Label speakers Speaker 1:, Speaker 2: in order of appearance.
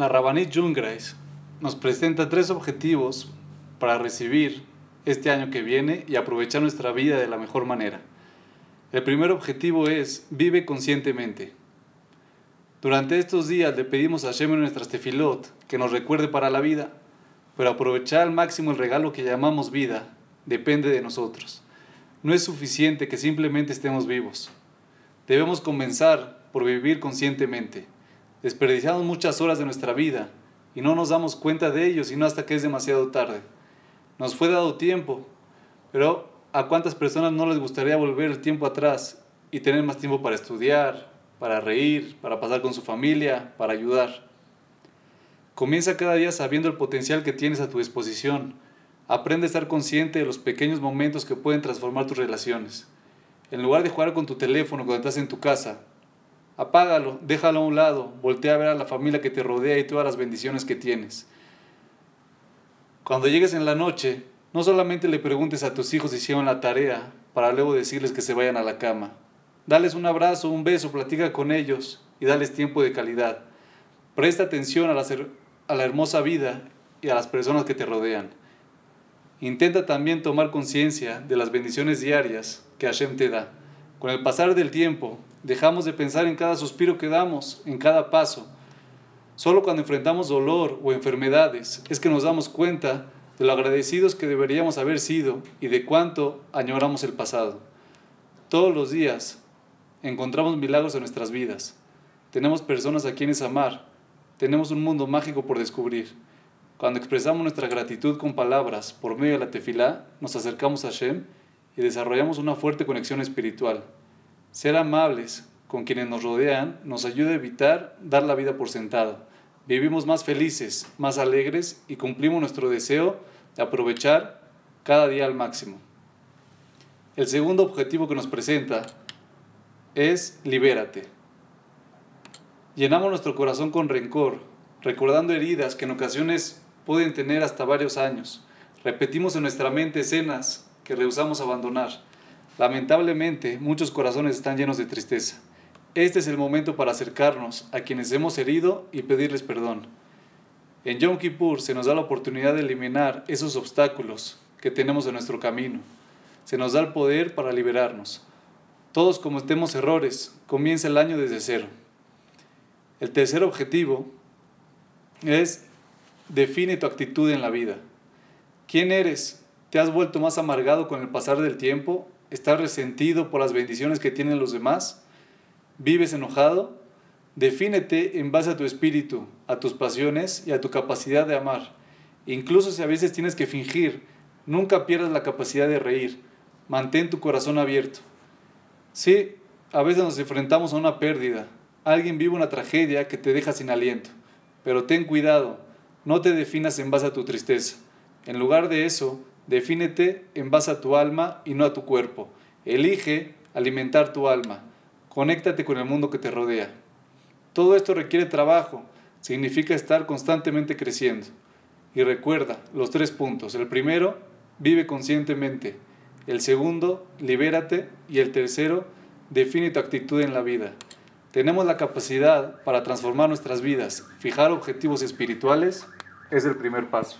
Speaker 1: La Rabanit Jungreis nos presenta tres objetivos para recibir este año que viene y aprovechar nuestra vida de la mejor manera. El primer objetivo es vive conscientemente. Durante estos días le pedimos a Hashem en nuestras tefilot que nos recuerde para la vida, pero aprovechar al máximo el regalo que llamamos vida depende de nosotros. No es suficiente que simplemente estemos vivos. Debemos comenzar por vivir conscientemente. Desperdiciamos muchas horas de nuestra vida y no nos damos cuenta de ello sino hasta que es demasiado tarde. Nos fue dado tiempo, pero ¿a cuántas personas no les gustaría volver el tiempo atrás y tener más tiempo para estudiar, para reír, para pasar con su familia, para ayudar? Comienza cada día sabiendo el potencial que tienes a tu disposición Aprende a estar consciente de los pequeños momentos que pueden transformar tus relaciones. En lugar de jugar con tu teléfono cuando estás en tu casa, apágalo, déjalo a un lado, voltea a ver a la familia que te rodea y todas las bendiciones que tienes. Cuando llegues en la noche, no solamente le preguntes a tus hijos si hicieron la tarea para luego decirles que se vayan a la cama. Dales un abrazo, un beso, platica con ellos y dales tiempo de calidad. Presta atención a la, a la hermosa vida y a las personas que te rodean. Intenta también tomar conciencia de las bendiciones diarias que Hashem te da. Con el pasar del tiempo, dejamos de pensar en cada suspiro que damos, en cada paso. Solo cuando enfrentamos dolor o enfermedades es que nos damos cuenta de lo agradecidos que deberíamos haber sido y de cuánto añoramos el pasado. Todos los días encontramos milagros en nuestras vidas. Tenemos personas a quienes amar. Tenemos un mundo mágico por descubrir. Cuando expresamos nuestra gratitud con palabras por medio de la tefilá, nos acercamos a Hashem y desarrollamos una fuerte conexión espiritual. Ser amables con quienes nos rodean nos ayuda a evitar dar la vida por sentado. Vivimos más felices, más alegres y cumplimos nuestro deseo de aprovechar cada día al máximo. El segundo objetivo que nos presenta es libérate. Llenamos nuestro corazón con rencor, recordando heridas que en ocasiones pueden tener hasta varios años. Repetimos en nuestra mente escenas que rehusamos abandonar. Lamentablemente, muchos corazones están llenos de tristeza. Este es el momento para acercarnos a quienes hemos herido y pedirles perdón. En Yom Kippur se nos da la oportunidad de eliminar esos obstáculos que tenemos en nuestro camino. Se nos da el poder para liberarnos. Todos cometemos errores, comienza el año desde cero. El tercer objetivo es define tu actitud en la vida. ¿Quién eres? ¿Te has vuelto más amargado con el pasar del tiempo? ¿Estás resentido por las bendiciones que tienen los demás? ¿Vives enojado? Defínete en base a tu espíritu, a tus pasiones y a tu capacidad de amar. Incluso si a veces tienes que fingir, nunca pierdas la capacidad de reír. Mantén tu corazón abierto. Sí, a veces nos enfrentamos a una pérdida. Alguien vive una tragedia que te deja sin aliento. Pero ten cuidado, no te definas en base a tu tristeza. En lugar de eso, defínete en base a tu alma y no a tu cuerpo. Elige alimentar tu alma. Conéctate con el mundo que te rodea. Todo esto requiere trabajo. Significa estar constantemente creciendo. Y recuerda los tres puntos. El primero, vive conscientemente. El segundo, libérate. Y el tercero, define tu actitud en la vida. Tenemos la capacidad para transformar nuestras vidas. Fijar objetivos espirituales es el primer paso.